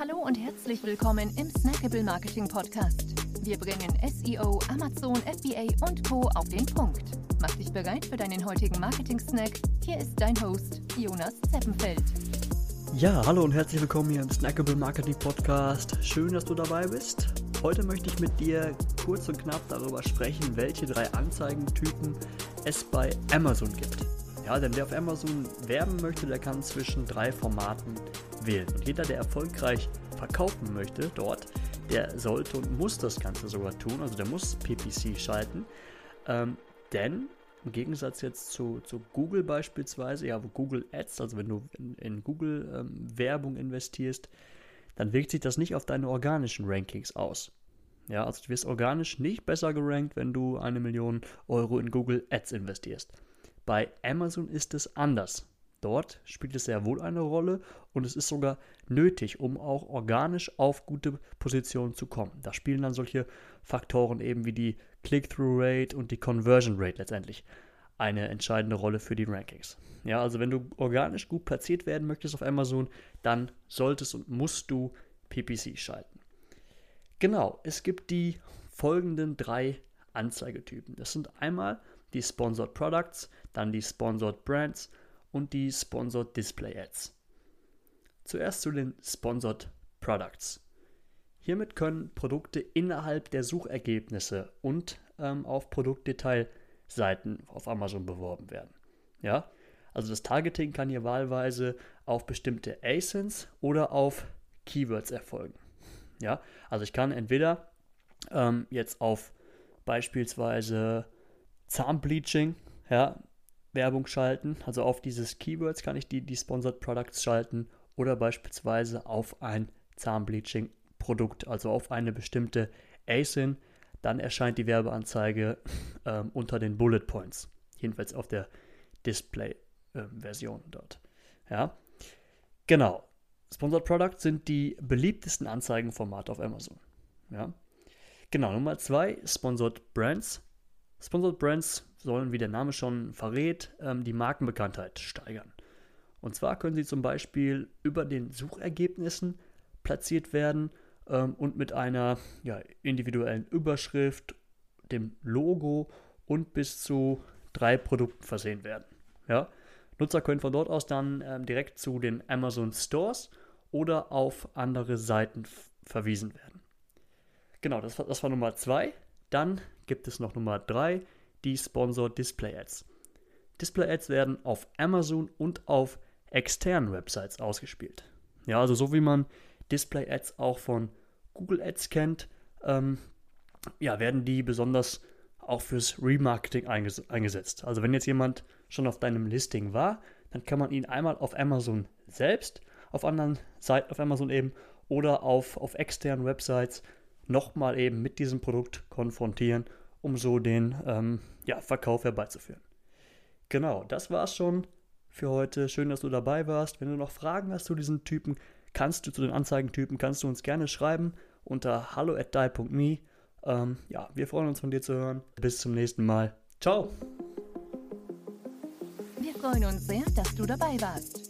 Hallo und herzlich willkommen im Snackable Marketing Podcast. Wir bringen SEO, Amazon, FBA und Co. auf den Punkt. Mach dich bereit für deinen heutigen Marketing-Snack. Hier ist dein Host, Jonas Zeppenfeld. Ja, hallo und herzlich willkommen hier im Snackable Marketing Podcast. Schön, dass du dabei bist. Heute möchte ich mit dir kurz und knapp darüber sprechen, welche drei Anzeigentypen es bei Amazon gibt. Ja, denn wer auf Amazon werben möchte, der kann zwischen drei Formaten wählen. Und jeder, der erfolgreich verkaufen möchte dort, der sollte und muss das Ganze sogar tun. Also der muss PPC schalten. Ähm, denn im Gegensatz jetzt zu, zu Google beispielsweise, ja, wo Google Ads, also wenn du in, in Google ähm, Werbung investierst, dann wirkt sich das nicht auf deine organischen Rankings aus. Ja, also du wirst organisch nicht besser gerankt, wenn du eine Million Euro in Google Ads investierst. Bei Amazon ist es anders. Dort spielt es sehr wohl eine Rolle und es ist sogar nötig, um auch organisch auf gute Positionen zu kommen. Da spielen dann solche Faktoren eben wie die Click-Through-Rate und die Conversion Rate letztendlich eine entscheidende Rolle für die Rankings. Ja, also wenn du organisch gut platziert werden möchtest auf Amazon, dann solltest und musst du PPC schalten. Genau, es gibt die folgenden drei Anzeigetypen. Das sind einmal die Sponsored Products, dann die Sponsored Brands und die Sponsored Display Ads. Zuerst zu den Sponsored Products. Hiermit können Produkte innerhalb der Suchergebnisse und ähm, auf Produktdetailseiten auf Amazon beworben werden. Ja, also das Targeting kann hier wahlweise auf bestimmte ASINs oder auf Keywords erfolgen. Ja, also ich kann entweder ähm, jetzt auf beispielsweise Zahnbleaching ja, Werbung schalten. Also auf dieses Keywords kann ich die, die Sponsored Products schalten oder beispielsweise auf ein Zahnbleaching-Produkt, also auf eine bestimmte ASIN. Dann erscheint die Werbeanzeige ähm, unter den Bullet Points. Jedenfalls auf der Display-Version ähm, dort. Ja, genau. Sponsored Products sind die beliebtesten Anzeigenformate auf Amazon. Ja, genau. Nummer zwei, Sponsored Brands. Sponsored Brands sollen, wie der Name schon verrät, ähm, die Markenbekanntheit steigern. Und zwar können sie zum Beispiel über den Suchergebnissen platziert werden ähm, und mit einer ja, individuellen Überschrift, dem Logo und bis zu drei Produkten versehen werden. Ja? Nutzer können von dort aus dann ähm, direkt zu den Amazon Stores oder auf andere Seiten verwiesen werden. Genau, das war, das war Nummer zwei. Dann gibt es noch Nummer drei, die Sponsored Display Ads. Display Ads werden auf Amazon und auf externen Websites ausgespielt. Ja, also so wie man Display Ads auch von Google Ads kennt, ähm, ja, werden die besonders auch fürs Remarketing einges eingesetzt. Also wenn jetzt jemand schon auf deinem Listing war, dann kann man ihn einmal auf Amazon selbst, auf anderen Seiten auf Amazon eben oder auf, auf externen Websites nochmal eben mit diesem Produkt konfrontieren um so den ähm, ja, Verkauf herbeizuführen. Genau, das war's schon für heute. Schön, dass du dabei warst. Wenn du noch Fragen hast zu diesen Typen, kannst du zu den Anzeigentypen, kannst du uns gerne schreiben unter hallo at. Ähm, ja, wir freuen uns von dir zu hören. Bis zum nächsten Mal. Ciao. Wir freuen uns sehr, dass du dabei warst.